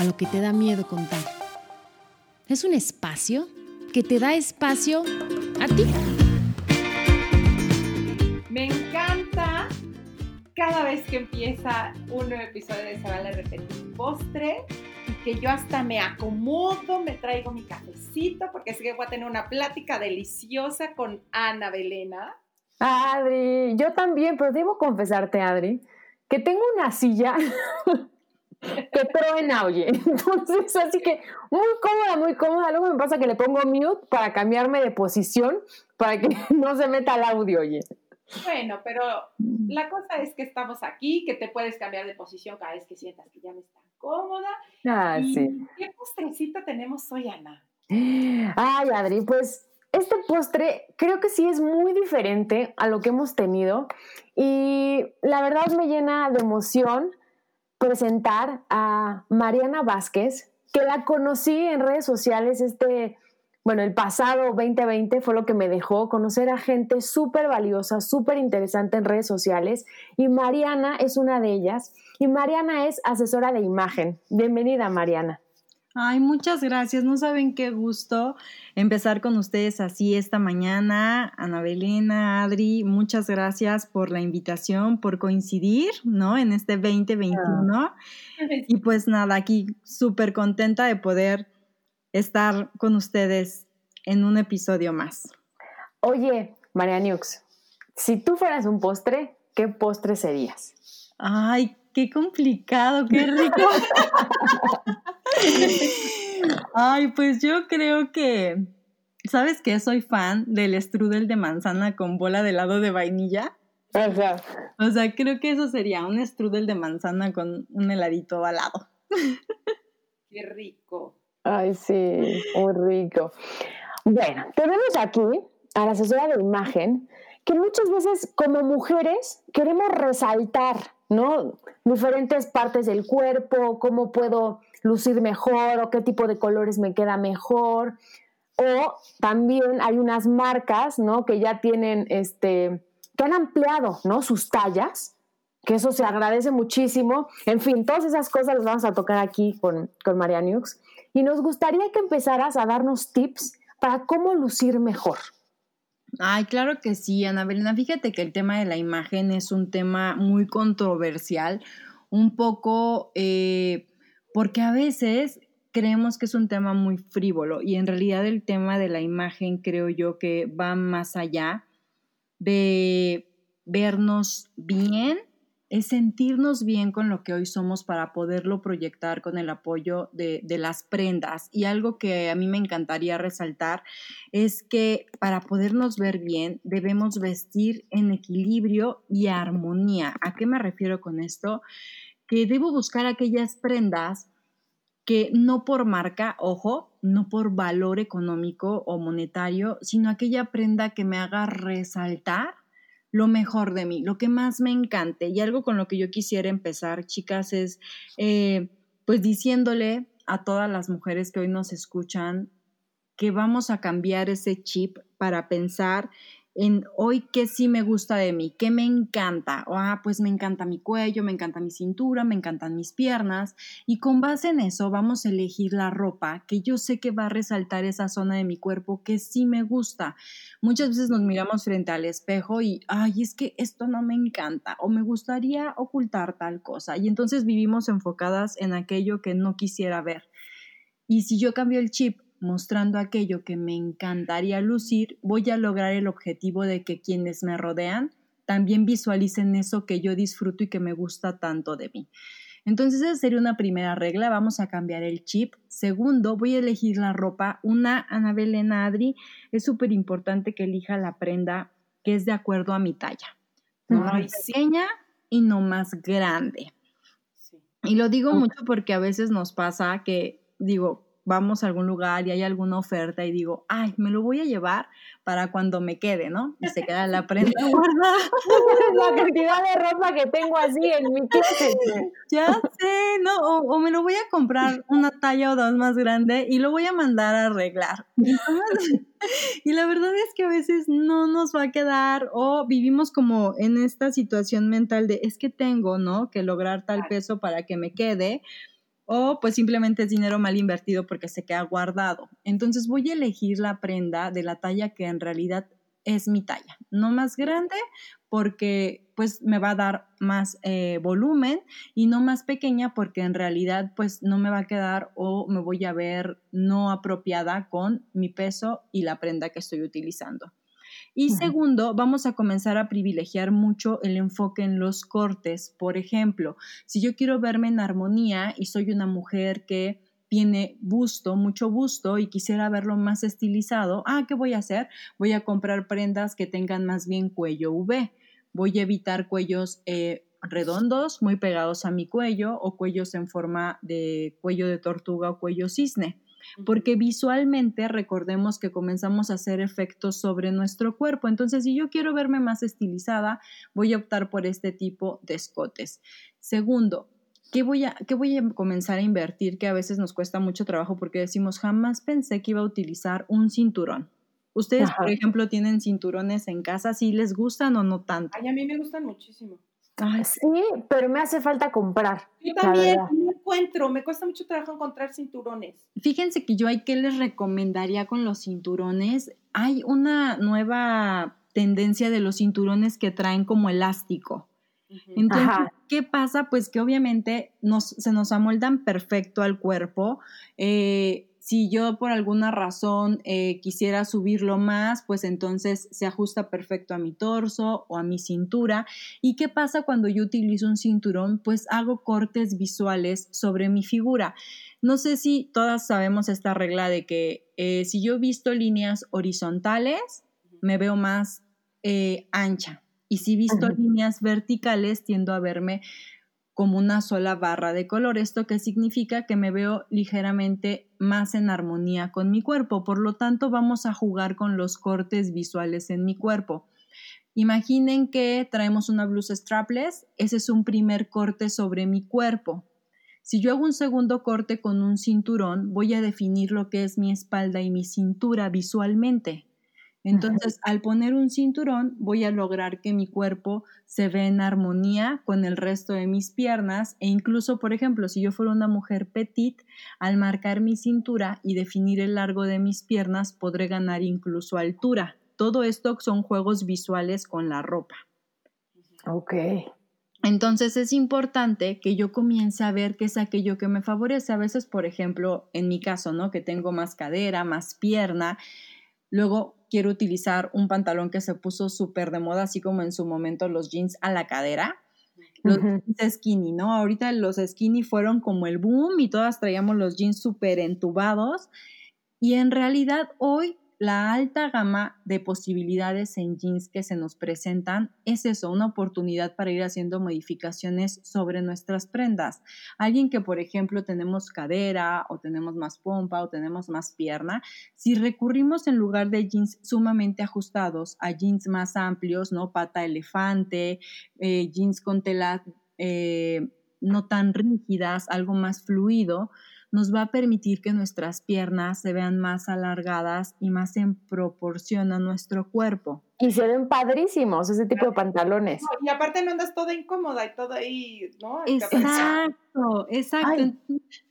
A lo que te da miedo contar. Es un espacio que te da espacio a ti. Me encanta cada vez que empieza un nuevo episodio de Se vale repetir postre y que yo hasta me acomodo, me traigo mi cafecito porque sé que voy a tener una plática deliciosa con Ana Belena. Adri, yo también, pero debo confesarte, Adri, que tengo una silla que truena, oye. Entonces, así que muy cómoda, muy cómoda. Luego me pasa que le pongo mute para cambiarme de posición para que no se meta el audio, oye. Bueno, pero la cosa es que estamos aquí, que te puedes cambiar de posición cada vez que sientas que ya no estás cómoda. Ah, Y sí. ¿Qué postrecito tenemos hoy, Ana? Ay, Adri, pues este postre creo que sí es muy diferente a lo que hemos tenido y la verdad me llena de emoción presentar a Mariana Vázquez, que la conocí en redes sociales este, bueno, el pasado 2020 fue lo que me dejó conocer a gente súper valiosa, súper interesante en redes sociales y Mariana es una de ellas y Mariana es asesora de imagen. Bienvenida, Mariana. Ay, muchas gracias. No saben qué gusto empezar con ustedes así esta mañana. Ana Belena, Adri, muchas gracias por la invitación, por coincidir, ¿no? En este 2021. Y pues nada, aquí súper contenta de poder estar con ustedes en un episodio más. Oye, Marianux, si tú fueras un postre, ¿qué postre serías? Ay, qué complicado, qué rico. Ay, pues yo creo que, ¿sabes qué? Soy fan del strudel de manzana con bola de helado de vainilla. Ajá. O sea, creo que eso sería un strudel de manzana con un heladito al lado. Qué rico. Ay, sí, muy rico. Bueno, tenemos aquí a la asesora de imagen que muchas veces como mujeres queremos resaltar, ¿no? Diferentes partes del cuerpo, cómo puedo lucir mejor o qué tipo de colores me queda mejor. O también hay unas marcas, ¿no? Que ya tienen, este, que han ampliado, ¿no? Sus tallas, que eso se agradece muchísimo. En fin, todas esas cosas las vamos a tocar aquí con, con María Nux. Y nos gustaría que empezaras a darnos tips para cómo lucir mejor. Ay, claro que sí, Ana Belena. Fíjate que el tema de la imagen es un tema muy controversial, un poco eh, porque a veces creemos que es un tema muy frívolo y en realidad el tema de la imagen creo yo que va más allá de vernos bien, es sentirnos bien con lo que hoy somos para poderlo proyectar con el apoyo de, de, las prendas. Y algo que a mí me encantaría resaltar es que para podernos ver bien debemos vestir en equilibrio y armonía. ¿A qué me refiero con esto? Que debo buscar aquellas prendas que no por marca, ojo, no por valor económico o monetario, sino aquella prenda que me haga resaltar lo mejor de mí, lo que más me encante. Y algo con lo que yo quisiera empezar, chicas, es eh, pues diciéndole a todas las mujeres que hoy nos escuchan que vamos a cambiar ese chip para pensar en hoy qué sí me gusta de mí, qué me encanta. Ah, pues me encanta mi cuello, me encanta mi cintura, me encantan mis piernas. Y con base en eso vamos a elegir la ropa que yo sé que va a resaltar esa zona de mi cuerpo que sí me gusta. Muchas veces nos miramos frente al espejo y, ay, es que esto no me encanta o me gustaría ocultar tal cosa. Y entonces vivimos enfocadas en aquello que no quisiera ver. Y si yo cambio el chip mostrando aquello que me encantaría lucir, voy a lograr el objetivo de que quienes me rodean también visualicen eso que yo disfruto y que me gusta tanto de mí. Entonces esa sería una primera regla, vamos a cambiar el chip. Segundo, voy a elegir la ropa. Una, Anabel en Adri, es súper importante que elija la prenda que es de acuerdo a mi talla. No más pequeña y no más grande. Sí. Y lo digo mucho porque a veces nos pasa que, digo, vamos a algún lugar y hay alguna oferta y digo, ay, me lo voy a llevar para cuando me quede, ¿no? Y se queda la prenda guardada. la cantidad de ropa que tengo así en mi closet. Ya sé, ¿no? O, me lo voy a comprar una talla o dos más grande y lo voy a mandar a arreglar. Y la verdad es que a veces no nos va a quedar o vivimos como en esta situación mental de es que tengo, ¿no? Que lograr tal peso para que me quede o pues simplemente es dinero mal invertido porque se queda guardado. Entonces voy a elegir la prenda de la talla que en realidad es mi talla, no más grande porque pues me va a dar más eh, volumen y no más pequeña porque en realidad pues no me va a quedar o me voy a ver no apropiada con mi peso y la prenda que estoy utilizando. Y segundo, vamos a comenzar a privilegiar mucho el enfoque en los cortes. Por ejemplo, si yo quiero verme en armonía y soy una mujer que tiene busto, mucho busto y quisiera verlo más estilizado, ah, ¿qué voy a hacer? Voy a comprar prendas que tengan más bien cuello V. Voy a evitar cuellos eh, redondos, muy pegados a mi cuello, o cuellos en forma de cuello de tortuga o cuello cisne porque visualmente recordemos que comenzamos a hacer efectos sobre nuestro cuerpo. Entonces, si yo quiero verme más estilizada, voy a optar por este tipo de escotes. Segundo, ¿qué voy a, qué voy a comenzar a invertir? Que a veces nos cuesta mucho trabajo porque decimos, jamás pensé que iba a utilizar un cinturón. Ustedes, por ejemplo, tienen cinturones en casa, ¿sí les gustan o no tanto? Ay, a mí me gustan muchísimo. sí, pero me hace falta comprar. Yo también, encuentro, me cuesta mucho trabajo encontrar cinturones. Fíjense que yo hay que les recomendaría con los cinturones. Hay una nueva tendencia de los cinturones que traen como elástico. Entonces, ¿qué pasa? Pues que obviamente nos, se nos amoldan perfecto al cuerpo. Eh, si yo por alguna razón eh, quisiera subirlo más, pues entonces se ajusta perfecto a mi torso o a mi cintura. ¿Y qué pasa cuando yo utilizo un cinturón? Pues hago cortes visuales sobre mi figura. No sé si todas sabemos esta regla de que eh, si yo he visto líneas horizontales, me veo más eh, ancha. Y si he visto líneas verticales, tiendo a verme como una sola barra de color. Esto que significa que me veo ligeramente más en armonía con mi cuerpo. Por lo tanto, vamos a jugar con los cortes visuales en mi cuerpo. Imaginen que traemos una blusa strapless. Ese es un primer corte sobre mi cuerpo. Si yo hago un segundo corte con un cinturón, voy a definir lo que es mi espalda y mi cintura visualmente. Entonces, al poner un cinturón, voy a lograr que mi cuerpo se vea en armonía con el resto de mis piernas e incluso, por ejemplo, si yo fuera una mujer petit, al marcar mi cintura y definir el largo de mis piernas, podré ganar incluso altura. Todo esto son juegos visuales con la ropa. Ok. Entonces es importante que yo comience a ver qué es aquello que me favorece. A veces, por ejemplo, en mi caso, ¿no? Que tengo más cadera, más pierna. Luego quiero utilizar un pantalón que se puso súper de moda, así como en su momento los jeans a la cadera. Los jeans skinny, ¿no? Ahorita los skinny fueron como el boom y todas traíamos los jeans súper entubados. Y en realidad hoy la alta gama de posibilidades en jeans que se nos presentan es eso, una oportunidad para ir haciendo modificaciones sobre nuestras prendas. Alguien que, por ejemplo, tenemos cadera o tenemos más pompa o tenemos más pierna, si recurrimos en lugar de jeans sumamente ajustados a jeans más amplios, ¿no? Pata elefante, eh, jeans con tela eh, no tan rígidas, algo más fluido, nos va a permitir que nuestras piernas se vean más alargadas y más en proporción a nuestro cuerpo. Y se ven padrísimos ese tipo de pantalones. y aparte no andas toda incómoda y todo ahí, ¿no? Exacto, exacto.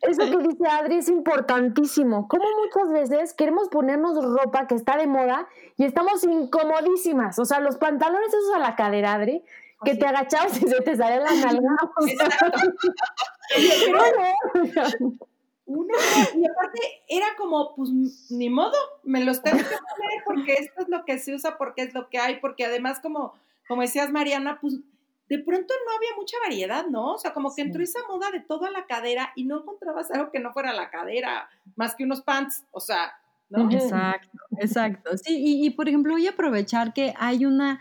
eso que dice Adri es importantísimo. Como muchas veces queremos ponernos ropa que está de moda y estamos incomodísimas. O sea, los pantalones esos a la cadera, Adri, que te agachabas y se te sale la nalga. Uno, y aparte era como, pues ni modo, me los tengo que poner porque esto es lo que se usa, porque es lo que hay, porque además, como, como decías Mariana, pues de pronto no había mucha variedad, ¿no? O sea, como que entró esa moda de todo a la cadera y no encontrabas algo que no fuera la cadera, más que unos pants, o sea, ¿no? Exacto, exacto. Sí, y, y por ejemplo, voy a aprovechar que hay una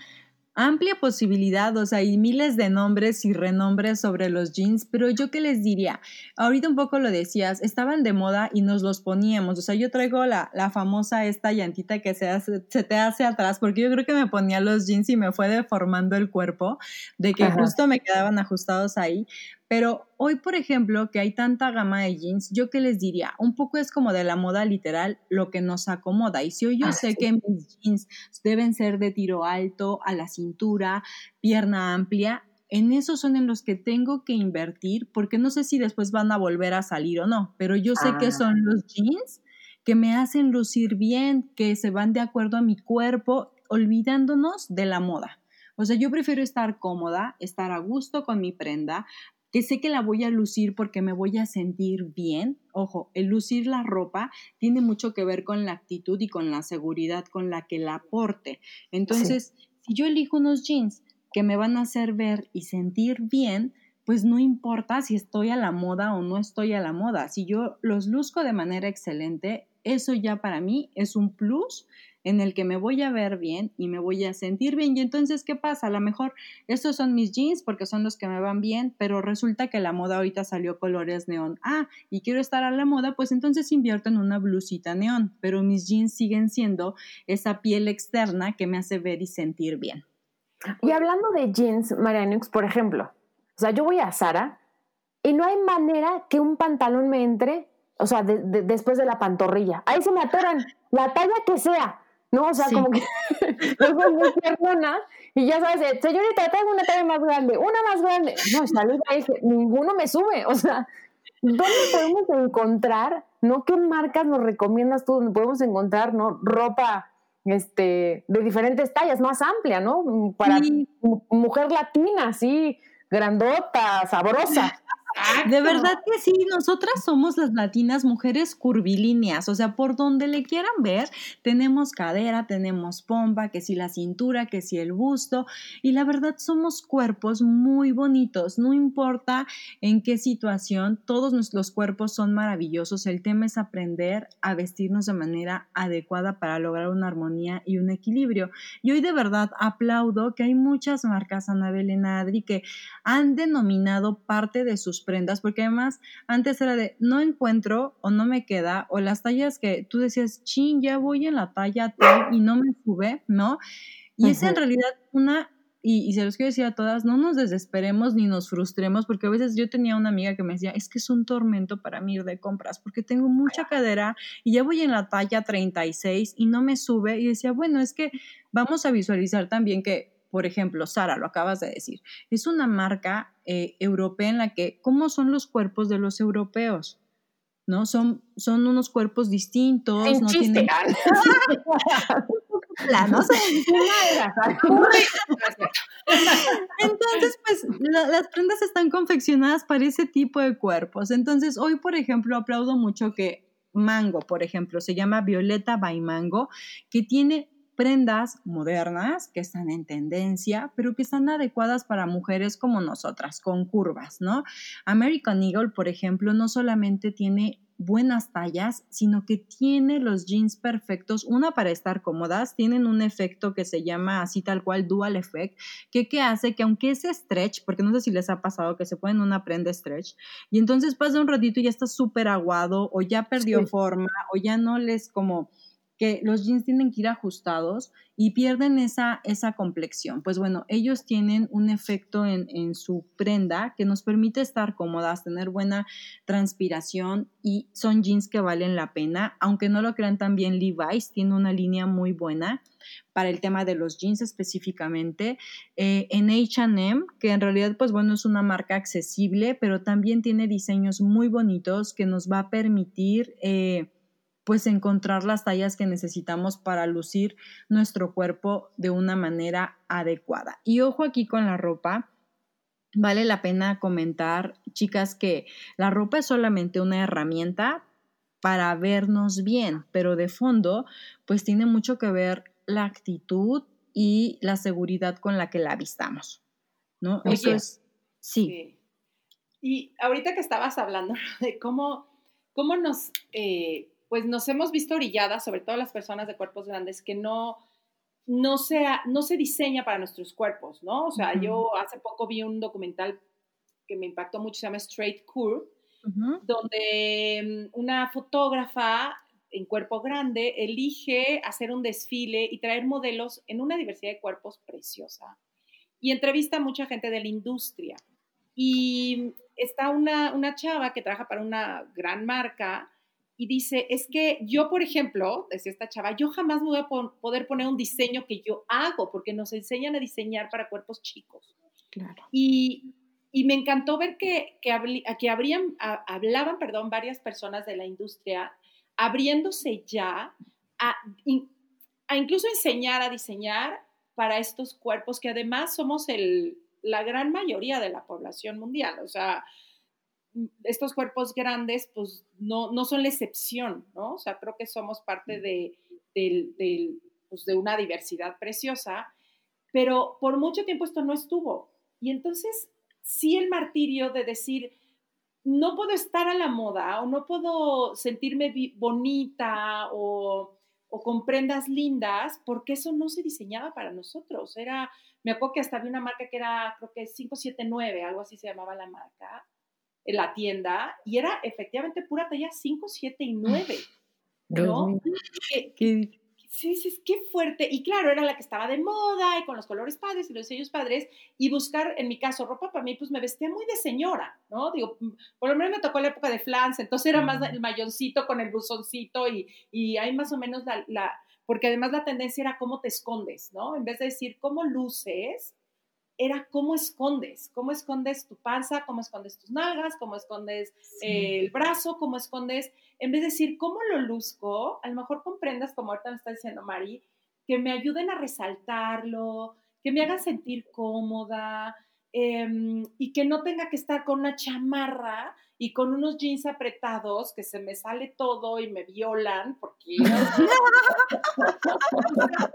amplia posibilidad, o sea, hay miles de nombres y renombres sobre los jeans, pero yo qué les diría, ahorita un poco lo decías, estaban de moda y nos los poníamos, o sea, yo traigo la, la famosa esta llantita que se, hace, se te hace atrás, porque yo creo que me ponía los jeans y me fue deformando el cuerpo, de que justo me quedaban ajustados ahí, pero hoy, por ejemplo, que hay tanta gama de jeans, yo qué les diría, un poco es como de la moda literal lo que nos acomoda. Y si hoy yo ah, sé que mis jeans deben ser de tiro alto, a la cintura, pierna amplia, en esos son en los que tengo que invertir porque no sé si después van a volver a salir o no, pero yo sé que ah. son los jeans que me hacen lucir bien, que se van de acuerdo a mi cuerpo, olvidándonos de la moda. O sea, yo prefiero estar cómoda, estar a gusto con mi prenda, que sé que la voy a lucir porque me voy a sentir bien. Ojo, el lucir la ropa tiene mucho que ver con la actitud y con la seguridad con la que la aporte. Entonces, si yo elijo unos jeans que me van a hacer ver y sentir bien, pues no importa si estoy a la moda o no estoy a la moda. Si yo los luzco de manera excelente, eso ya para mí es un plus en el que me voy a ver bien y me voy a sentir bien. Y entonces, ¿qué pasa? A lo mejor estos son mis jeans porque son los que me van bien, pero resulta que la moda ahorita salió colores neón. Ah, y quiero estar a la moda, pues entonces invierto en una blusita neón, pero mis jeans siguen siendo esa piel externa que me hace ver y sentir bien. Y hablando de jeans, Marianux, por ejemplo, o sea, yo voy a Sara y no hay manera que un pantalón me entre, o sea, después de la pantorrilla. Ahí se me atoran, la talla que sea. ¿No? O sea, como que soy muy y ya sabes, eh, señorita, tengo una talla más grande, una más grande. No, salud, dije, ninguno me sube, o sea, ¿dónde podemos encontrar, no? ¿Qué marcas nos recomiendas tú donde podemos encontrar, no? Ropa este, de diferentes tallas, más amplia, ¿no? Para mujer latina, así, grandota, sabrosa. De verdad que sí, nosotras somos las latinas mujeres curvilíneas, o sea, por donde le quieran ver, tenemos cadera, tenemos pompa, que si la cintura, que si el busto, y la verdad somos cuerpos muy bonitos, no importa en qué situación, todos nuestros cuerpos son maravillosos, el tema es aprender a vestirnos de manera adecuada para lograr una armonía y un equilibrio. Y hoy de verdad aplaudo que hay muchas marcas, Anabel y Adri, que han denominado parte de sus prendas, porque además antes era de no encuentro o no me queda, o las tallas que tú decías, chin, ya voy en la talla tal y no me sube, ¿no? Y es en realidad una y, se los quiero decir a todas, no nos desesperemos ni nos frustremos, porque a veces yo tenía una amiga que me decía, es que es un tormento para mí ir de compras, porque tengo mucha cadera y ya voy en la talla 36 y no me sube. Y decía, bueno, es que vamos a visualizar también que por ejemplo, Sara, lo acabas de decir, es una marca eh, europea en la que, ¿cómo son los cuerpos de los europeos? ¿No? Son, son unos cuerpos distintos. no tienen... Entonces, pues las prendas están confeccionadas para ese tipo de cuerpos. Entonces, hoy, por ejemplo, aplaudo mucho que Mango, por ejemplo, se llama Violeta by Mango, que tiene prendas modernas que están en tendencia, pero que están adecuadas para mujeres como nosotras, con curvas, ¿no? American Eagle, por ejemplo, no solamente tiene buenas tallas, sino que tiene los jeans perfectos, una para estar cómodas, tienen un efecto que se llama así tal cual dual effect, que, que hace que aunque es stretch, porque no sé si les ha pasado que se ponen una prenda stretch, y entonces pasa un ratito y ya está súper aguado o ya perdió forma o ya no les como que los jeans tienen que ir ajustados y pierden esa, esa complexión. Pues bueno, ellos tienen un efecto en, en, su prenda que nos permite estar cómodas, tener buena transpiración y son jeans que valen la pena. Aunque no lo crean también, Levi's tiene una línea muy buena para el tema de los jeans específicamente. Eh, en HM, que en realidad, pues bueno, es una marca accesible, pero también tiene diseños muy bonitos que nos va a permitir... Eh, pues encontrar las tallas que necesitamos para lucir nuestro cuerpo de una manera adecuada. Y ojo aquí con la ropa. Vale la pena comentar, chicas, que la ropa es solamente una herramienta para vernos bien, pero de fondo, pues tiene mucho que ver la actitud y la seguridad con la que la vistamos, ¿no? Eso es, sí. Y ahorita que estabas hablando de cómo, cómo nos eh, pues nos hemos visto orilladas, sobre todo las personas de cuerpos grandes, que no, no se, no se diseña para nuestros cuerpos, ¿no? O sea, yo hace poco vi un documental que me impactó mucho, se llama Straight Curve, donde mm, una fotógrafa en cuerpo grande elige hacer un desfile y traer modelos en una diversidad de cuerpos preciosa. Y entrevista a mucha gente de la industria. Y está una, una chava que trabaja para una gran marca y dice, es que yo, por ejemplo, decía esta chava, yo jamás me voy a poder poner un diseño que yo hago, porque nos enseñan a diseñar para cuerpos chicos. Claro. Y, y me encantó ver que, que, que habrían, hablaban perdón, varias personas de la industria abriéndose ya a, a, incluso enseñar a diseñar para estos cuerpos que además somos el, la gran mayoría de la población mundial. O sea, estos cuerpos grandes, pues no, no son la excepción, ¿no? O sea, creo que somos parte de, pues, de una diversidad preciosa, pero por mucho tiempo esto no estuvo. Y entonces, sí el martirio de decir, no puedo estar a la moda o no puedo sentirme bonita o, o con prendas lindas, porque eso no se diseñaba para nosotros. Era, me acuerdo que hasta había una marca que era, creo que 579, algo así se llamaba la marca, en la tienda y era efectivamente pura talla 5, 7 y 9. ¿No? ¿Qué? Sí, sí, qué fuerte. Y claro, era la que estaba de moda y con los colores padres y los sellos padres. Y buscar, en mi caso, ropa para mí, pues me vestía muy de señora, ¿no? Digo, mm, por lo menos me tocó la época de flans, entonces era más el mayoncito con el buzoncito y, y hay más o menos la, la, porque además la tendencia era cómo te escondes, ¿no? En vez de decir cómo luces, era cómo escondes, cómo escondes tu panza, cómo escondes tus nalgas, cómo escondes el brazo, cómo escondes, en vez de decir cómo lo luzco, a lo mejor comprendas, como ahorita me está diciendo Mari, que me ayuden a resaltarlo, que me hagan sentir cómoda em, y que no tenga que estar con una chamarra y con unos jeans apretados que se me sale todo y me violan porque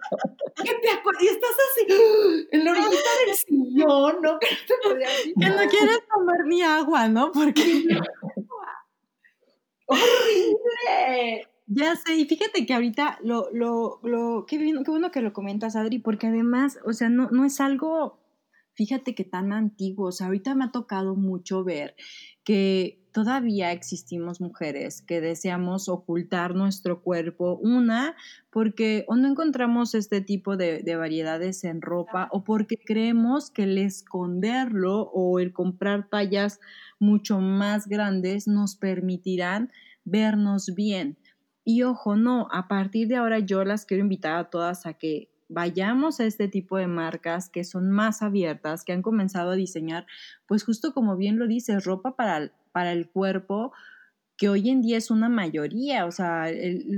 ¿Qué te y estás así en la orillita del sillón, ¿no? Que no, quieres tomar ni agua, ¿no? Porque horrible. Ya sé, y fíjate que ahorita lo, lo, lo, qué, bien, qué bueno que lo comentas, Adri, porque además, o sea, no, no es algo, fíjate que tan antiguo, o sea, ahorita me ha tocado mucho ver que todavía existimos mujeres que deseamos ocultar nuestro cuerpo, una, porque o no encontramos este tipo de, de, variedades en ropa o porque creemos que el esconderlo o el comprar tallas mucho más grandes nos permitirán vernos bien. Y ojo, no, a partir de ahora yo las quiero invitar a todas a que vayamos a este tipo de marcas que son más abiertas, que han comenzado a diseñar, pues justo como bien lo dices, ropa para, para el cuerpo, que hoy en día es una mayoría, o sea,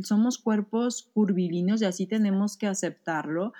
somos cuerpos curvilíneos y así tenemos que aceptarlo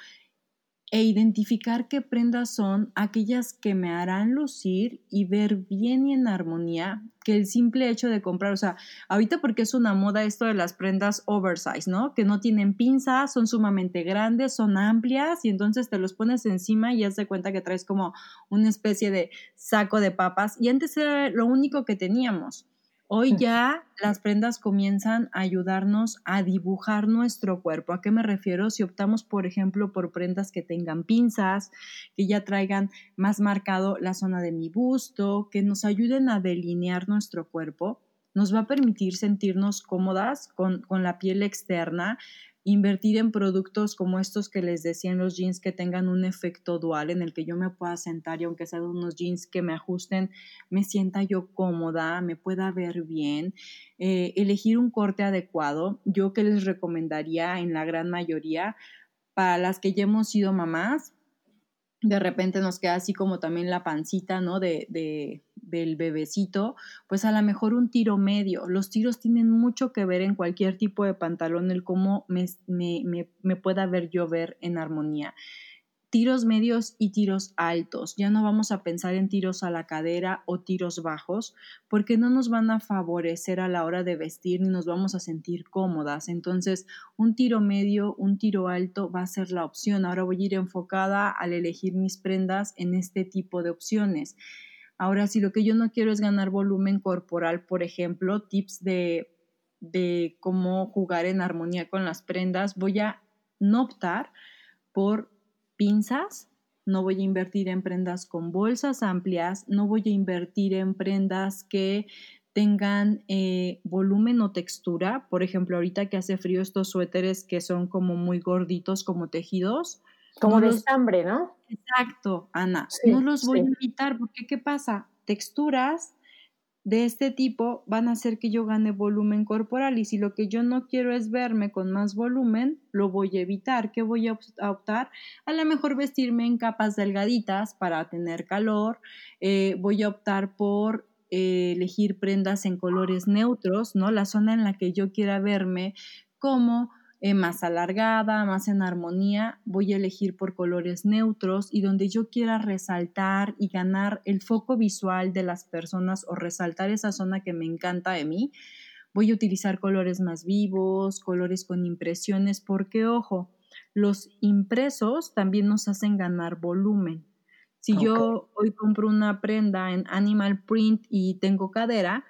e identificar qué prendas son aquellas que me harán lucir y ver bien y en armonía que el simple hecho de comprar, o sea, ahorita porque es una moda esto de las prendas oversize, ¿no? Que no tienen pinzas, son sumamente grandes, son amplias y entonces te los pones encima y ya de cuenta que traes como una especie de saco de papas y antes era lo único que teníamos. Hoy ya las prendas comienzan a ayudarnos a dibujar nuestro cuerpo. ¿A qué me refiero? Si optamos, por ejemplo, por prendas que tengan pinzas, que ya traigan más marcado la zona de mi busto, que nos ayuden a delinear nuestro cuerpo, nos va a permitir sentirnos cómodas con, con la piel externa, invertir en productos como estos que les decía los jeans que tengan un efecto dual en el que yo me pueda sentar y aunque sean unos jeans que me ajusten, me sienta yo cómoda, me pueda ver bien, eh, elegir un corte adecuado. Yo que les recomendaría en la gran mayoría para las que ya hemos sido mamás, de repente nos queda así como también la pancita, ¿no? De, de, del bebecito, pues a lo mejor un tiro medio. Los tiros tienen mucho que ver en cualquier tipo de pantalón, el cómo me, me, me, me pueda ver yo ver en armonía tiros medios y tiros altos. Ya no vamos a pensar en tiros a la cadera o tiros bajos porque no nos van a favorecer a la hora de vestir ni nos vamos a sentir cómodas. Entonces, un tiro medio, un tiro alto va a ser la opción. Ahora voy a ir enfocada al elegir mis prendas en este tipo de opciones. Ahora, si lo que yo no quiero es ganar volumen corporal, por ejemplo, tips de, de cómo jugar en armonía con las prendas, voy a no optar por pinzas, no voy a invertir en prendas con bolsas amplias, no voy a invertir en prendas que tengan eh, volumen o textura. Por ejemplo, ahorita que hace frío, estos suéteres que son como muy gorditos, como tejidos. Como de estambre, ¿no? Exacto, Ana. no los voy a evitar porque ¿qué pasa? Texturas de este tipo van a hacer que yo gane volumen corporal y si lo que yo no quiero es verme con más volumen, lo voy a evitar. ¿Qué voy a optar? A lo mejor vestirme en capas delgaditas para tener calor. Eh, voy a optar por eh, elegir prendas en colores neutros, ¿no? La zona en la que yo quiera verme como eh, más alargada, más en armonía, voy a elegir por colores neutros y donde yo quiera resaltar y ganar el foco visual de las personas o resaltar esa zona que me encanta de mí, voy a utilizar colores más vivos, colores con impresiones, porque ojo, los impresos también nos hacen ganar volumen. Si yo hoy compro una prenda en animal print y tengo cadera,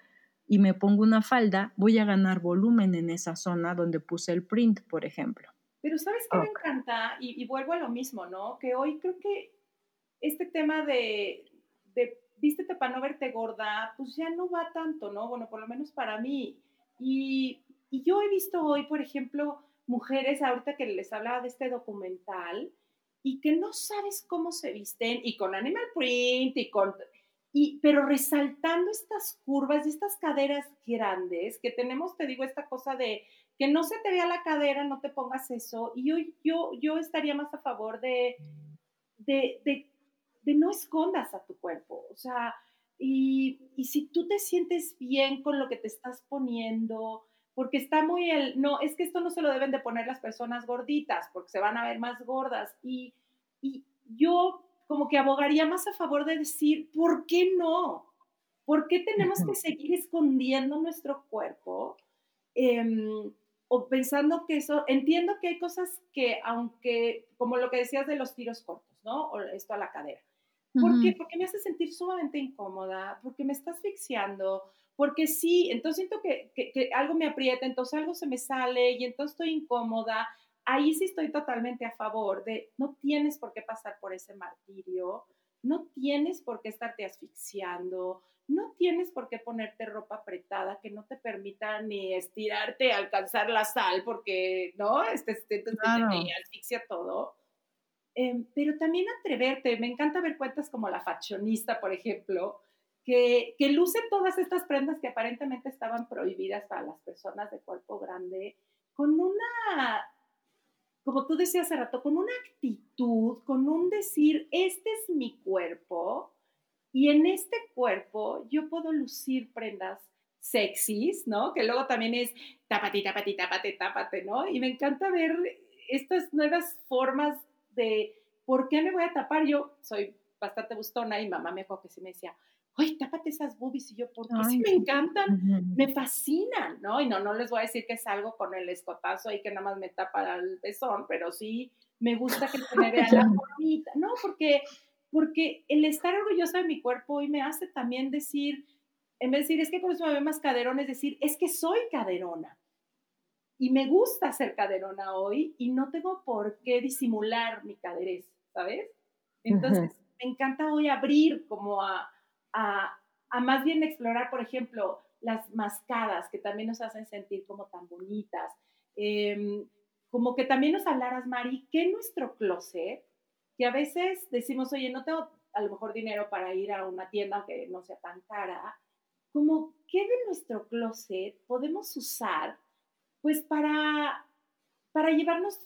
y me pongo una falda, voy a ganar volumen en esa zona donde puse el print, por ejemplo. Pero sabes qué me encanta, y, vuelvo a lo mismo, ¿no? Que hoy creo que este tema de, de vístete para no verte gorda, pues ya no va tanto, ¿no? Bueno, por lo menos para mí. Y, y yo he visto hoy, por ejemplo, mujeres, ahorita que les hablaba de este documental, y que no sabes cómo se visten, y con animal print, y con y, pero resaltando estas curvas y estas caderas grandes, que tenemos, te digo, esta cosa de que no se te vea la cadera, no te pongas eso. Y yo, yo, yo estaría más a favor de, de, de, de no escondas a tu cuerpo. O sea, y, y, si tú te sientes bien con lo que te estás poniendo, porque está muy el, no, es que esto no se lo deben de poner las personas gorditas, porque se van a ver más gordas. Y, y yo como que abogaría más a favor de decir, ¿por qué no? ¿Por qué tenemos que seguir escondiendo nuestro cuerpo? Em, o pensando que eso, entiendo que hay cosas que, aunque, como lo que decías de los tiros cortos, ¿no? O esto a la cadera. ¿Por qué? Porque me hace sentir sumamente incómoda, porque me está asfixiando, porque sí, entonces siento que, que, algo me aprieta, entonces algo se me sale y entonces estoy incómoda ahí sí estoy totalmente a favor de no tienes por qué pasar por ese martirio, no tienes por qué estarte asfixiando, no tienes por qué ponerte ropa apretada que no te permita ni estirarte, alcanzar la sal, porque, ¿no? Este, este, este asfixia todo. Em, pero también atreverte, me encanta ver cuentas como la fashionista, por ejemplo, que, que luce todas estas prendas que aparentemente estaban prohibidas para las personas de cuerpo grande, con una como tú decías hace rato, con una actitud, con un decir, este es mi cuerpo y en este cuerpo yo puedo lucir prendas sexys, ¿no? Que luego también es tapati, tapati, tapate, tápate, ¿no? Y me encanta ver estas nuevas formas de por qué me voy a tapar. Yo soy bastante bustona y mamá me acuerdo que se me decía, ¡ay, tápate esas boobies! Y yo, ¿por qué sí me encantan? Me fascinan, ¿no? Y no, no les voy a decir que es algo con el escotazo ahí que nada más me tapa el pezón, pero sí me gusta que se me vea la bonita, ¿no? Porque, porque el estar orgullosa de mi cuerpo hoy me hace también decir, en vez de decir, es que por eso me ve más caderón, es decir, es que soy caderona. Y me gusta ser caderona hoy y no tengo por qué disimular mi caderez, ¿sabes? Entonces, me encanta hoy abrir como a, a, más bien explorar, por ejemplo, las mascadas que también nos hacen sentir como tan bonitas. Em, como que también nos hablaras, Mari, que nuestro closet, que a veces decimos, oye, no tengo a lo mejor dinero para ir a una tienda aunque no sea tan cara, como qué de nuestro closet podemos usar pues para, para llevarnos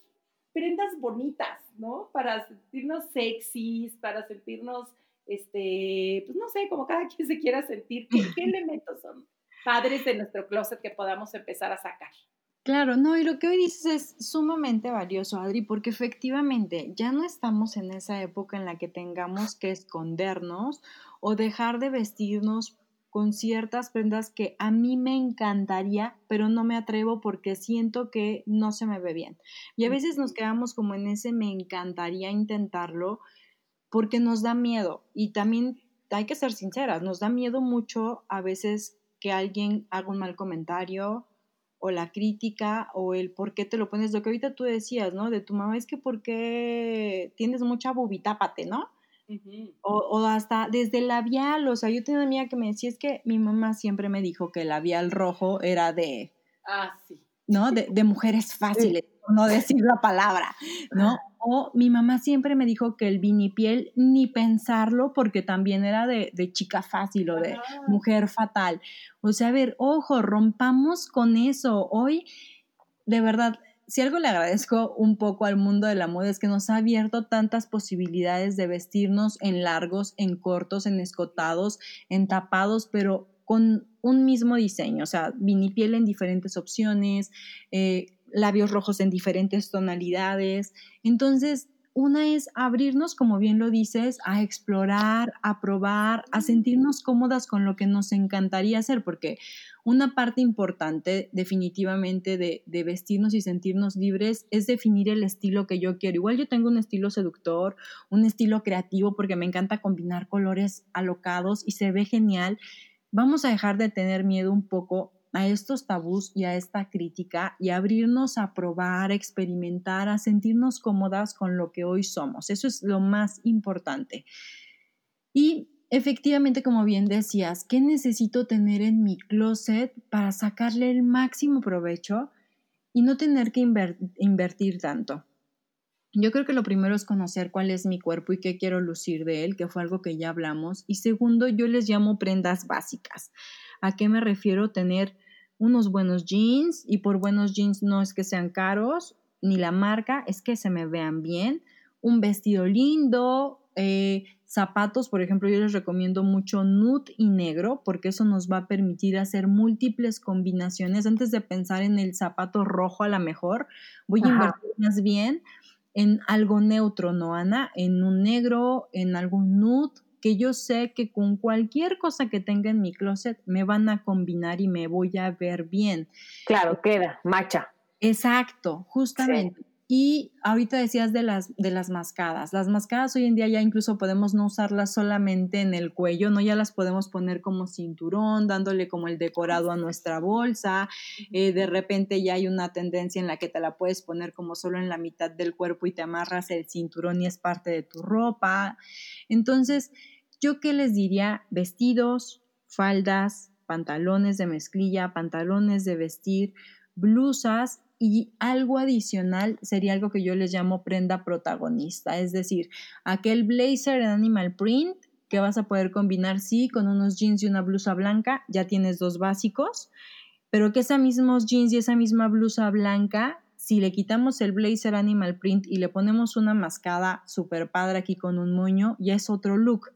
prendas bonitas, ¿no? Para sentirnos sexys, para sentirnos este, pues no sé, como cada quien se quiera sentir, ¿qué, elementos son padres de nuestro closet que podamos empezar a sacar? Claro, no, y lo que hoy dices es sumamente valioso, Adri, porque efectivamente ya no estamos en esa época en la que tengamos que escondernos o dejar de vestirnos con ciertas prendas que a mí me encantaría, pero no me atrevo porque siento que no se me ve bien. Y a veces nos quedamos como en ese me encantaría intentarlo porque nos da miedo y también hay que ser sinceras, nos da miedo mucho a veces que alguien haga un mal comentario o la crítica o el por qué te lo pones, lo que ahorita tú decías, ¿no? De tu mamá es que por qué tienes mucha bubitápate, ¿no? o, o, hasta desde el labial, o sea, yo tenía una amiga que me decía, es que mi mamá siempre me dijo que el labial rojo era de... Ah, sí. ¿No? De, de mujeres fáciles, no decir la palabra, ¿no? O mi mamá siempre me dijo que el vinipiel ni pensarlo porque también era de, de chica fácil o de mujer fatal. O sea, a ver, ojo, rompamos con eso. Hoy, de verdad, si algo le agradezco un poco al mundo de la moda es que nos ha abierto tantas posibilidades de vestirnos en largos, en cortos, en escotados, en tapados, pero con un mismo diseño, o sea, vinipiel en diferentes opciones, eh, labios rojos en diferentes tonalidades. Entonces, una es abrirnos, como bien lo dices, a explorar, a probar, a sentirnos cómodas con lo que nos encantaría hacer, porque una parte importante definitivamente de, de, vestirnos y sentirnos libres es definir el estilo que yo quiero. Igual yo tengo un estilo seductor, un estilo creativo, porque me encanta combinar colores alocados y se ve genial. Vamos a dejar de tener miedo un poco a estos tabús y a esta crítica y abrirnos a probar, a experimentar, a sentirnos cómodas con lo que hoy somos. Eso es lo más importante. Y efectivamente, como bien decías, ¿qué necesito tener en mi closet para sacarle el máximo provecho y no tener que invertir tanto? Yo creo que lo primero es conocer cuál es mi cuerpo y qué quiero lucir de él, que fue algo que ya hablamos. Y segundo, yo les llamo prendas básicas. ¿A qué me refiero? Tener unos buenos jeans y por buenos jeans no es que sean caros, ni la marca, es que se me vean bien. Un vestido lindo, eh, zapatos, por ejemplo, yo les recomiendo mucho nude y negro porque eso nos va a permitir hacer múltiples combinaciones. Antes de pensar en el zapato rojo a la mejor, voy a invertir más bien en algo neutro, ¿no, Ana? En un negro, en algún nude, que yo sé que con cualquier cosa que tenga en mi closet me van a combinar y me voy a ver bien. Claro, queda, macha. Exacto, justamente. Y ahorita decías de las, de las mascadas. Las mascadas hoy en día ya incluso podemos no usarlas solamente en el cuello, ¿no? Ya las podemos poner como cinturón, dándole como el decorado a nuestra bolsa. Eh, de repente ya hay una tendencia en la que te la puedes poner como solo en la mitad del cuerpo y te amarras el cinturón y es parte de tu ropa. Entonces, ¿yo qué les diría? Vestidos, faldas, pantalones de mezclilla, pantalones de vestir, blusas y algo adicional sería algo que yo les llamo prenda protagonista, es decir, aquel blazer en animal print que vas a poder combinar, sí, con unos jeans y una blusa blanca, ya tienes dos básicos, pero que esos mismos jeans y esa misma blusa blanca, si le quitamos el blazer animal print y le ponemos una mascada super padre aquí con un moño, ya es otro look.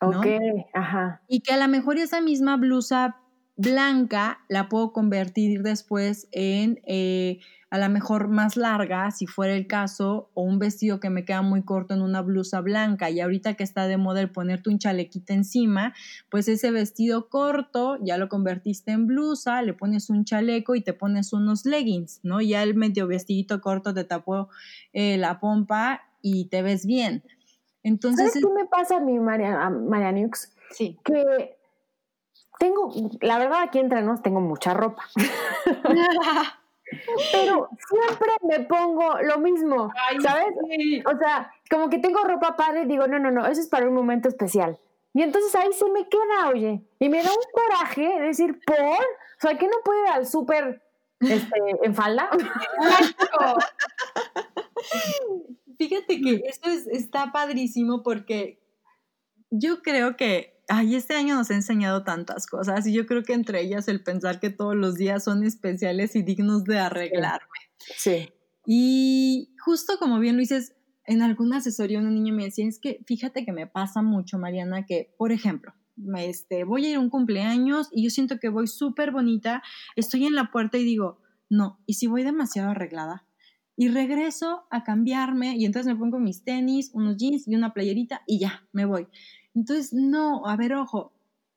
Ok, ajá. Y que a lo mejor esa misma blusa blanca la puedo convertir después en eh, a lo mejor más larga, si fuera el caso, o un vestido que me queda muy corto en una blusa blanca. Y ahorita que está de moda el ponerte un chalequito encima, pues ese vestido corto ya lo convertiste en blusa, le pones un chaleco y te pones unos leggings, ¿no? Ya el medio vestidito corto te tapó eh, la pompa y te ves bien. Entonces, ¿Sabes qué me pasa a mí, María, Marianux? Sí. Que tengo, la verdad aquí entre nos tengo mucha ropa. Pero siempre me pongo lo mismo, ¿sabes? O sea, como que tengo ropa padre y digo, no, no, no, eso es para un momento especial. Y entonces ahí se me queda, oye. Y me da un coraje decir, ¿por? O sea, que no puedo ir al súper este, en falda. Fíjate que esto es, está padrísimo porque yo creo que ay, este año nos ha enseñado tantas cosas y yo creo que entre ellas el pensar que todos los días son especiales y dignos de arreglarme. Sí. Y justo como bien lo dices, en alguna asesoría una niña me decía, es que fíjate que me pasa mucho, Mariana, que, por ejemplo, este, voy a ir a un cumpleaños y yo siento que voy súper bonita, estoy en la puerta y digo, no, ¿y si voy demasiado arreglada? Y regreso a cambiarme y entonces me pongo mis tenis, unos jeans y una playerita y ya, me voy. Entonces, no, a ver, ojo,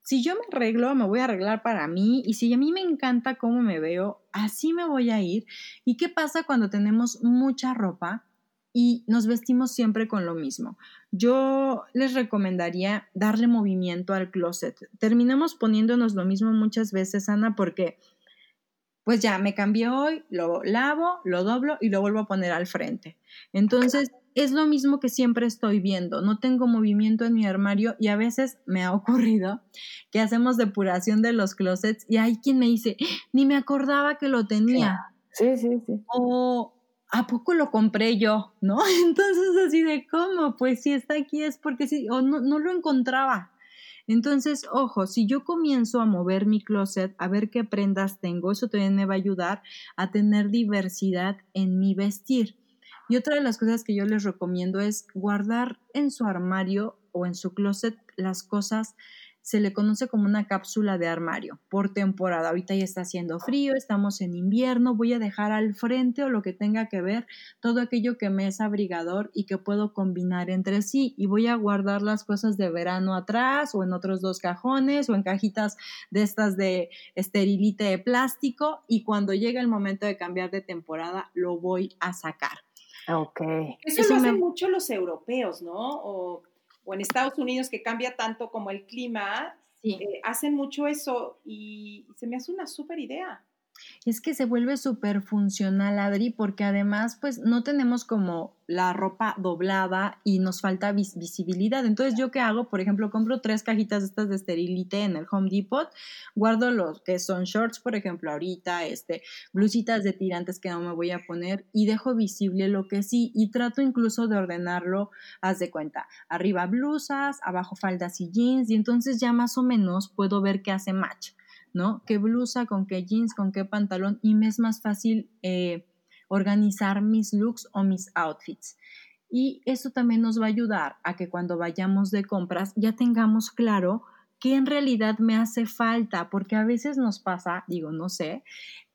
si yo me arreglo, me voy a arreglar para mí y si a mí me encanta cómo me veo, así me voy a ir. ¿Y qué pasa cuando tenemos mucha ropa y nos vestimos siempre con lo mismo? Yo les recomendaría darle movimiento al closet. Terminamos poniéndonos lo mismo muchas veces, Ana, porque pues ya me cambié hoy, lo lavo, lo doblo y lo vuelvo a poner al frente. Entonces, es lo mismo que siempre estoy viendo. No tengo movimiento en mi armario y a veces me ha ocurrido que hacemos depuración de los closets y hay quien me dice, ni me acordaba que lo tenía. Sí, sí, sí. O ¿a poco lo compré yo? ¿No? Entonces así de cómo, pues si está aquí es porque sí, o no, no lo encontraba. Entonces, ojo, si yo comienzo a mover mi closet, a ver qué prendas tengo, eso también me va a ayudar a tener diversidad en mi vestir. Y otra de las cosas que yo les recomiendo es guardar en su armario o en su closet las cosas se le conoce como una cápsula de armario por temporada. Ahorita ya está haciendo frío, estamos en invierno, voy a dejar al frente o lo que tenga que ver todo aquello que me es abrigador y que puedo combinar entre sí y voy a guardar las cosas de verano atrás o en otros dos cajones o en cajitas de estas de esterilite de plástico y cuando llegue el momento de cambiar de temporada lo voy a sacar. Ok. Eso, lo hacen mucho los europeos, ¿no? O o en Estados Unidos que cambia tanto como el clima, eh, hacen mucho eso y se me hace una súper idea. Es que se vuelve súper funcional, Adri, porque además, pues no tenemos como la ropa doblada y nos falta visibilidad. Entonces, ¿yo qué hago? Por ejemplo, compro tres cajitas estas de esterilite en el Home Depot, guardo los que son shorts, por ejemplo, ahorita, este, blusitas de tirantes que no me voy a poner y dejo visible lo que sí y trato incluso de ordenarlo, haz de cuenta, arriba blusas, abajo faldas y jeans y entonces ya más o menos puedo ver qué hace match. ¿No? ¿Qué blusa, con qué jeans, con qué pantalón? Y me es más fácil eh, organizar mis looks o mis outfits. Y eso también nos va a ayudar a que cuando vayamos de compras ya tengamos claro qué en realidad me hace falta, porque a veces nos pasa, digo, no sé,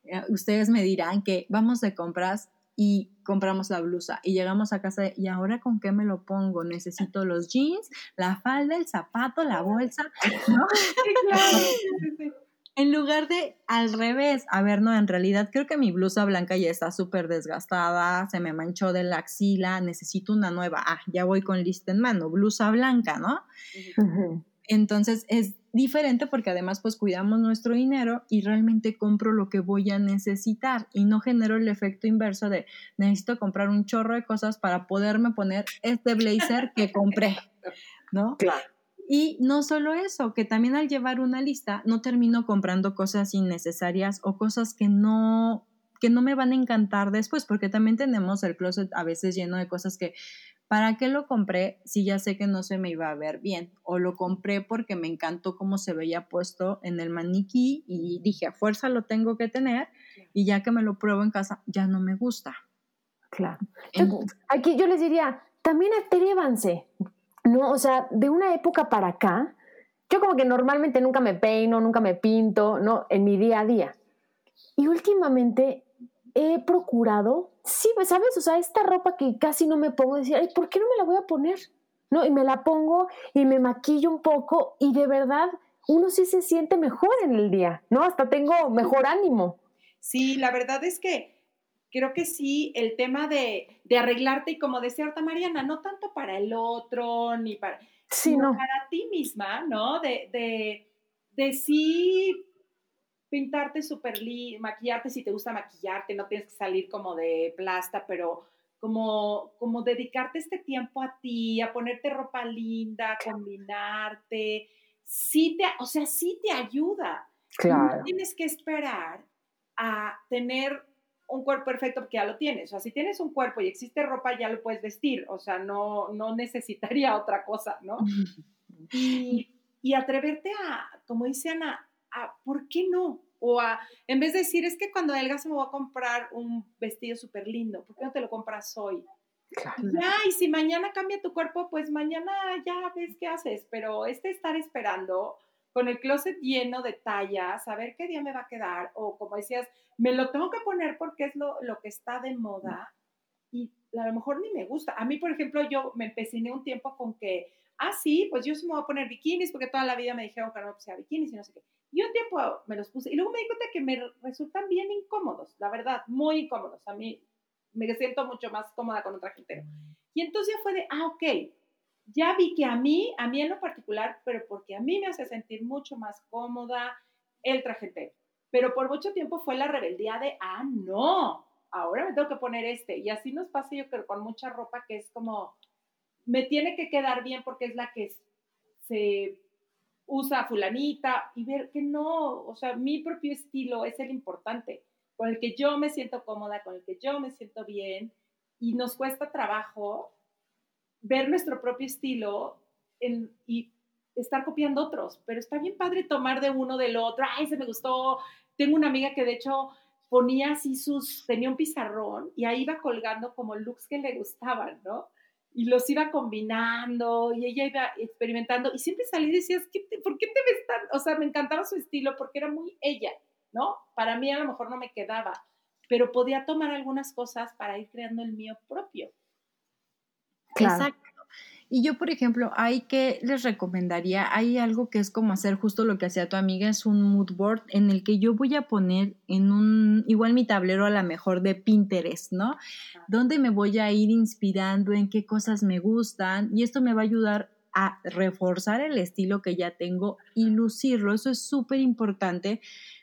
eh, ustedes me dirán que vamos de compras y compramos la blusa y llegamos a casa y ahora con qué me lo pongo necesito los jeans la falda el zapato la bolsa ¿no? En lugar de al revés, a ver, no, en realidad creo que mi blusa blanca ya está súper desgastada, se me manchó de la axila, necesito una nueva. Ah, ya voy con lista en mano, blusa blanca, ¿no? Entonces es diferente porque además pues cuidamos nuestro dinero y realmente compro lo que voy a necesitar y no genero el efecto inverso de necesito comprar un chorro de cosas para poderme poner este blazer que compré, ¿no? Claro. Y no solo eso, que también al llevar una lista no termino comprando cosas innecesarias o cosas que no que no me van a encantar después, porque también tenemos el closet a veces lleno de cosas que, ¿para qué lo compré si ya sé que no se me iba a ver bien? O lo compré porque me encantó cómo se veía puesto en el maniquí y dije, a fuerza lo tengo que tener y ya que me lo pruebo en casa, ya no me gusta. Claro. aquí yo les diría, también atrévanse, no, o sea, de una época para acá, yo como que normalmente nunca me peino, nunca me pinto, ¿no? En mi día a día. Y últimamente he procurado, sí, pues, ¿sabes? O sea, esta ropa que casi no me pongo, decir, ay, ¿por qué no me la voy a poner? ¿No? Y me la pongo y me maquillo un poco y de verdad uno sí se siente mejor en el día, ¿no? Hasta tengo mejor ánimo. Sí, la verdad es que creo que sí, el tema de, de, arreglarte y como decía ahorita Mariana, no tanto para el otro, ni para, sino para ti misma, ¿no? De, de, de sí pintarte súper, maquillarte si te gusta maquillarte, no tienes que salir como de plasta, pero como, como dedicarte este tiempo a ti, a ponerte ropa linda, combinarte, sí te, o sea, sí te ayuda. Claro. No tienes que esperar a tener un cuerpo perfecto porque ya lo tienes. O sea, si tienes un cuerpo y existe ropa, ya lo puedes vestir. O sea, no, no necesitaría otra cosa, ¿no? Y, y atreverte a, como dice Ana, a, ¿por qué no? O a, en vez de decir, es que cuando se me voy a comprar un vestido súper lindo, ¿por qué no te lo compras hoy? Claro. Ya, y si mañana cambia tu cuerpo, pues mañana ya ves qué haces, pero este estar esperando, con el closet lleno de tallas, a ver qué día me va a quedar, o como decías, me lo tengo que poner porque es lo, lo que está de moda y a lo mejor ni me gusta. A mí, por ejemplo, yo me empeciné un tiempo con que, ah, sí, pues yo sí me voy a poner bikinis porque toda la vida me dijeron que no me pusiera bikinis y no sé qué. Y un tiempo me los puse y luego me di cuenta que me resultan bien incómodos, la verdad, muy incómodos. A mí me siento mucho más cómoda con otra gente. Y entonces ya fue de, ah, ok, ya vi que a mí, a mí en lo particular, pero porque a mí me hace sentir mucho más cómoda el traje pero por mucho tiempo fue la rebeldía de, ah, no, ahora me tengo que poner este. Y así nos pasa yo creo con mucha ropa que es como, me tiene que quedar bien porque es la que se usa fulanita y ver que no, o sea, mi propio estilo es el importante, con el que yo me siento cómoda, con el que yo me siento bien y nos cuesta trabajo ver nuestro propio estilo y estar copiando otros, pero está bien padre tomar de uno del otro, ay, se me gustó. Tengo una amiga que de hecho ponía así sus, tenía un pizarrón y ahí iba colgando como looks que le gustaban, ¿no? Y los iba combinando y ella iba experimentando y siempre salí y decías, ¿por qué te ves tan? O sea, me encantaba su estilo porque era muy ella, ¿no? Para mí a lo mejor no me quedaba, pero podía tomar algunas cosas para ir creando el mío propio. Exacto. Y yo, por ejemplo, hay que les recomendaría, hay algo que es como hacer justo lo que hacía tu amiga, es un mood board en el que yo voy a poner en un, igual mi tablero a la mejor de Pinterest, ¿no? Donde me voy a ir inspirando en qué cosas me gustan y esto me va a ayudar a reforzar el estilo que ya tengo y lucirlo. Eso es súper importante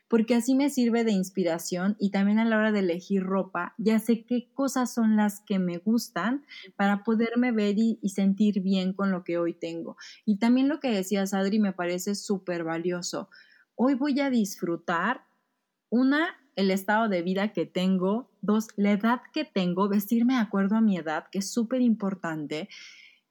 porque así me sirve de inspiración y también a la hora de elegir ropa, ya sé qué cosas son las que me gustan para poderme ver y, sentir bien con lo que hoy tengo. Y también lo que decías, Adri, me parece súper valioso. Hoy voy a disfrutar, una, el estado de vida que tengo, dos, la edad que tengo, vestirme de acuerdo a mi edad, que es súper importante,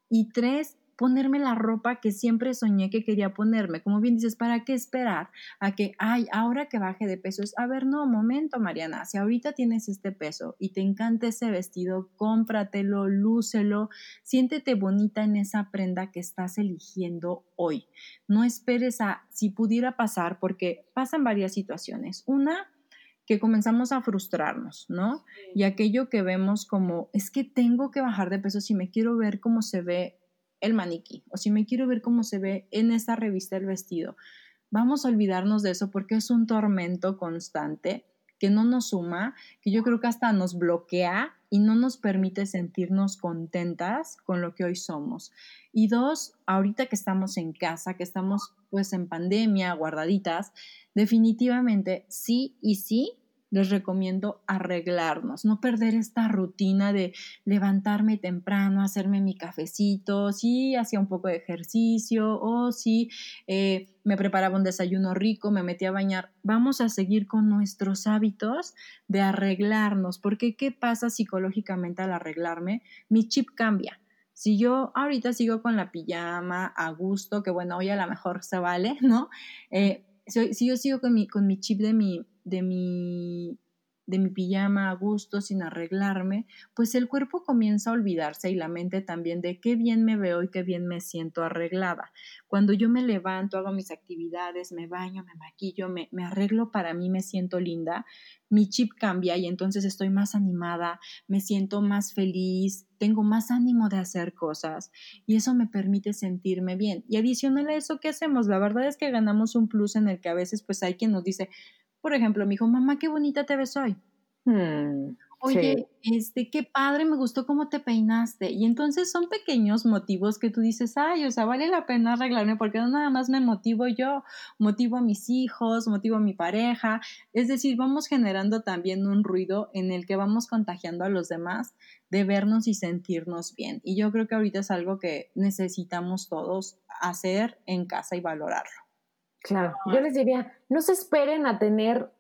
y tres, ponerme la ropa que siempre soñé que quería ponerme. Como bien dices, ¿para qué esperar a que, ay, ahora que baje de peso? Es, a ver, no, momento, Mariana, si ahorita tienes este peso y te encanta ese vestido, cómpratelo, lúcelo, siéntete bonita en esa prenda que estás eligiendo hoy. No esperes a si pudiera pasar, porque pasan varias situaciones. Una, que comenzamos a frustrarnos, ¿no? Y aquello que vemos como, es que tengo que bajar de peso si me quiero ver cómo se ve el maniquí o si me quiero ver cómo se ve en esa revista el vestido. Vamos a olvidarnos de eso porque es un tormento constante que no nos suma, que yo creo que hasta nos bloquea y no nos permite sentirnos contentas con lo que hoy somos. Y dos, ahorita que estamos en casa, que estamos pues en pandemia, guardaditas, definitivamente sí y sí les recomiendo arreglarnos, no perder esta rutina de levantarme temprano, hacerme mi cafecito, si hacía un poco de ejercicio o si eh, me preparaba un desayuno rico, me metía a bañar. Vamos a seguir con nuestros hábitos de arreglarnos, porque ¿qué pasa psicológicamente al arreglarme? Mi chip cambia. Si yo ahorita sigo con la pijama a gusto, que bueno, hoy a lo mejor se vale, ¿no? Eh, si, yo sigo con mi, con mi chip de mi, de mi de mi pijama a gusto sin arreglarme, pues el cuerpo comienza a olvidarse y la mente también de qué bien me veo y qué bien me siento arreglada. Cuando yo me levanto, hago mis actividades, me baño, me maquillo, me, me arreglo para mí, me siento linda, mi chip cambia y entonces estoy más animada, me siento más feliz, tengo más ánimo de hacer cosas y eso me permite sentirme bien. Y adicional a eso, ¿qué hacemos? La verdad es que ganamos un plus en el que a veces pues hay quien nos dice, por ejemplo, me dijo, mamá, qué bonita te ves hoy. Hmm, Oye, este, qué padre, me gustó cómo te peinaste. Y entonces son pequeños motivos que tú dices, ay, o sea, vale la pena arreglarme porque no nada más me motivo yo, motivo a mis hijos, motivo a mi pareja. Es decir, vamos generando también un ruido en el que vamos contagiando a los demás de vernos y sentirnos bien. Y yo creo que ahorita es algo que necesitamos todos hacer en casa y valorarlo. Claro, yo les diría, no se esperen a tener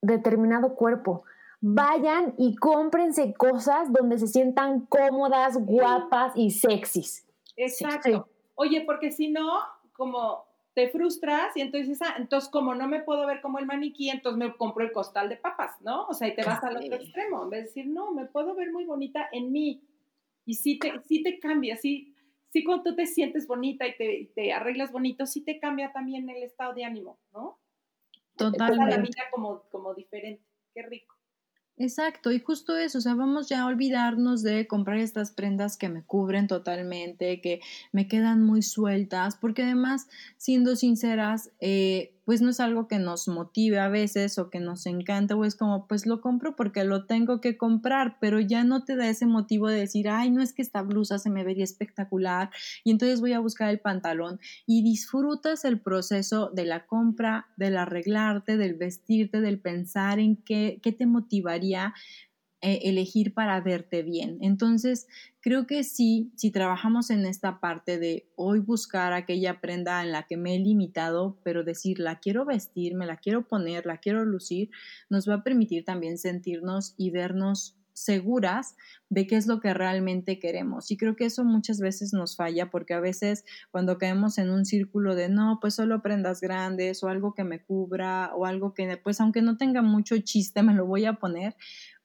determinado cuerpo. Vayan y cómprense cosas donde se sientan cómodas, guapas y sexys. Exacto. Oye, porque si no, como te frustras y entonces, ah, entonces como no me puedo ver como el maniquí, entonces me compro el costal de papas, ¿no? O sea, y te vas al otro extremo, en vez de decir, no, me puedo ver muy bonita en mí. Y sí te, sí te cambia, sí, sí cuando tú te sientes bonita y te, te, arreglas bonito, sí te cambia también el estado de ánimo, ¿no? Totalmente. la vida como, como diferente, qué rico. Exacto, y justo eso, o sea, vamos ya a olvidarnos de comprar estas prendas que me cubren totalmente, que me quedan muy sueltas, porque además, siendo sinceras, eh, pues no es algo que nos motive a veces o que nos encanta o es como, pues lo compro porque lo tengo que comprar, pero ya no te da ese motivo de decir, ay, no es que esta blusa se me vería espectacular y entonces voy a buscar el pantalón y disfrutas el proceso de la compra, del arreglarte, del vestirte, del pensar en qué, qué te motivaría eh, elegir para verte bien. Entonces, creo que sí, si trabajamos en esta parte de hoy buscar aquella prenda en la que me he limitado, pero decir, la quiero vestir, me la quiero poner, la quiero lucir, nos va a permitir también sentirnos y vernos seguras de qué es lo que realmente queremos. Y creo que eso muchas veces nos falla porque a veces cuando caemos en un círculo de no, pues solo prendas grandes o algo que me cubra o algo que pues aunque no tenga mucho chiste me lo voy a poner,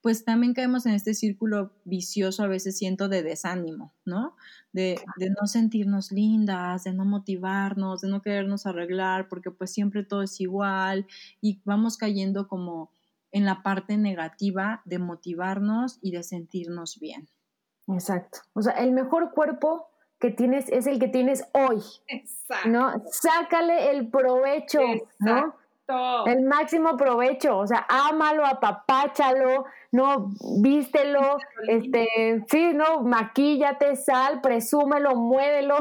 pues también caemos en este círculo vicioso, a veces siento, de desánimo, ¿no? De, de, no sentirnos lindas, de no motivarnos, de no querernos arreglar, porque pues siempre todo es igual y vamos cayendo como en la parte negativa de motivarnos y de sentirnos bien. Exacto. O sea, el mejor cuerpo que tienes es el que tienes hoy. Exacto. ¿No? Sácale el provecho, ¿no? El máximo provecho, o sea, ámalo, apapáchalo, no, vístelo, este, sí, no, maquíllate, sal, presúmelo, muévelo.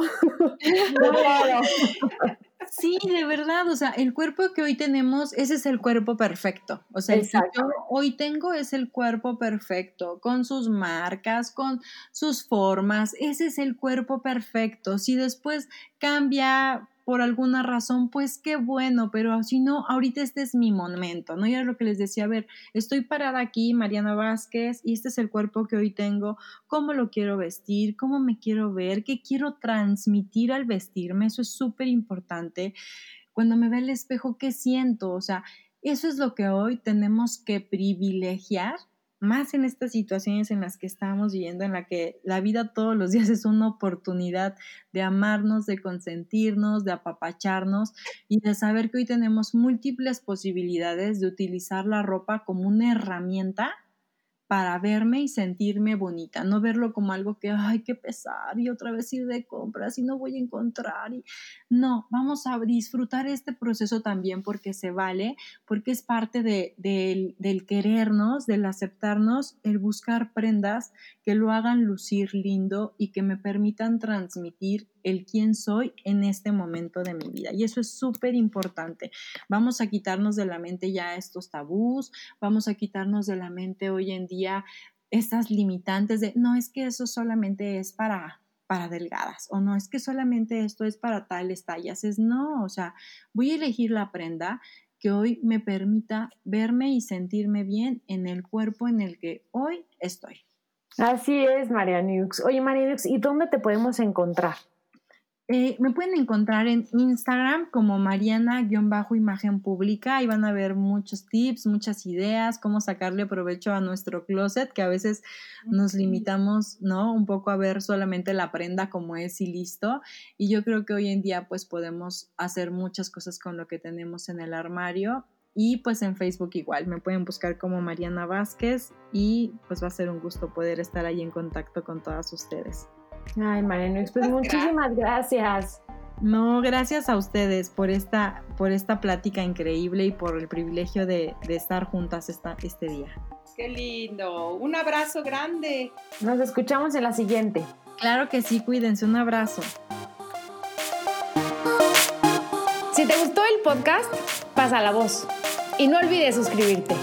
Sí, de verdad, o sea, el cuerpo que hoy tenemos, ese es el cuerpo perfecto. O sea, el que yo hoy tengo es el cuerpo perfecto, con sus marcas, con sus formas, ese es el cuerpo perfecto. Si después cambia por alguna razón, pues qué bueno, pero si no, ahorita este es mi momento, ¿no? Y era lo que les decía, a ver, estoy parada aquí, Mariana Vázquez, y este es el cuerpo que hoy tengo, cómo lo quiero vestir, cómo me quiero ver, qué quiero transmitir al vestirme, eso es súper importante. Cuando me ve el espejo, ¿qué siento? O sea, eso es lo que hoy tenemos que privilegiar más en estas situaciones en las que estamos viviendo, en la que la vida todos los días es una oportunidad de amarnos, de consentirnos, de apapacharnos y de saber que hoy tenemos múltiples posibilidades de utilizar la ropa como una herramienta para verme y sentirme bonita, no verlo como algo que, ay, qué pesar y otra vez ir de compras y no voy a encontrar. Y... No, vamos a disfrutar este proceso también porque se vale, porque es parte de, del querernos, del aceptarnos, el buscar prendas que lo hagan lucir lindo y que me permitan transmitir el quién soy en este momento de mi vida. Y eso es súper importante. Vamos a quitarnos de la mente ya estos tabús, vamos a quitarnos de la mente hoy en día estas limitantes de, no es que eso solamente es para para delgadas o no es que solamente esto es para tales tallas, es no, o sea, voy a elegir la prenda que hoy me permita verme y sentirme bien en el cuerpo en el que hoy estoy. Así es, Marianux. Oye, Marianux, ¿y dónde te podemos encontrar? Eh, me pueden encontrar en Instagram como Mariana-imagen pública. Ahí van a ver muchos tips, muchas ideas, cómo sacarle provecho a nuestro closet, que a veces nos limitamos, ¿no? Un poco a ver solamente la prenda como es y listo. Y yo creo que hoy en día pues podemos hacer muchas cosas con lo que tenemos en el armario. Y pues en Facebook igual, me pueden buscar como Mariana Vázquez y pues va a ser un gusto poder estar ahí en contacto con todas ustedes. Ay, Mariano, pues muchísimas gracias. No, gracias a ustedes por esta, por esta plática increíble y por el privilegio de, de estar juntas esta, este día. Qué lindo. Un abrazo grande. Nos escuchamos en la siguiente. Claro que sí, cuídense. Un abrazo. Si te gustó el podcast, pasa la voz. Y no olvides suscribirte.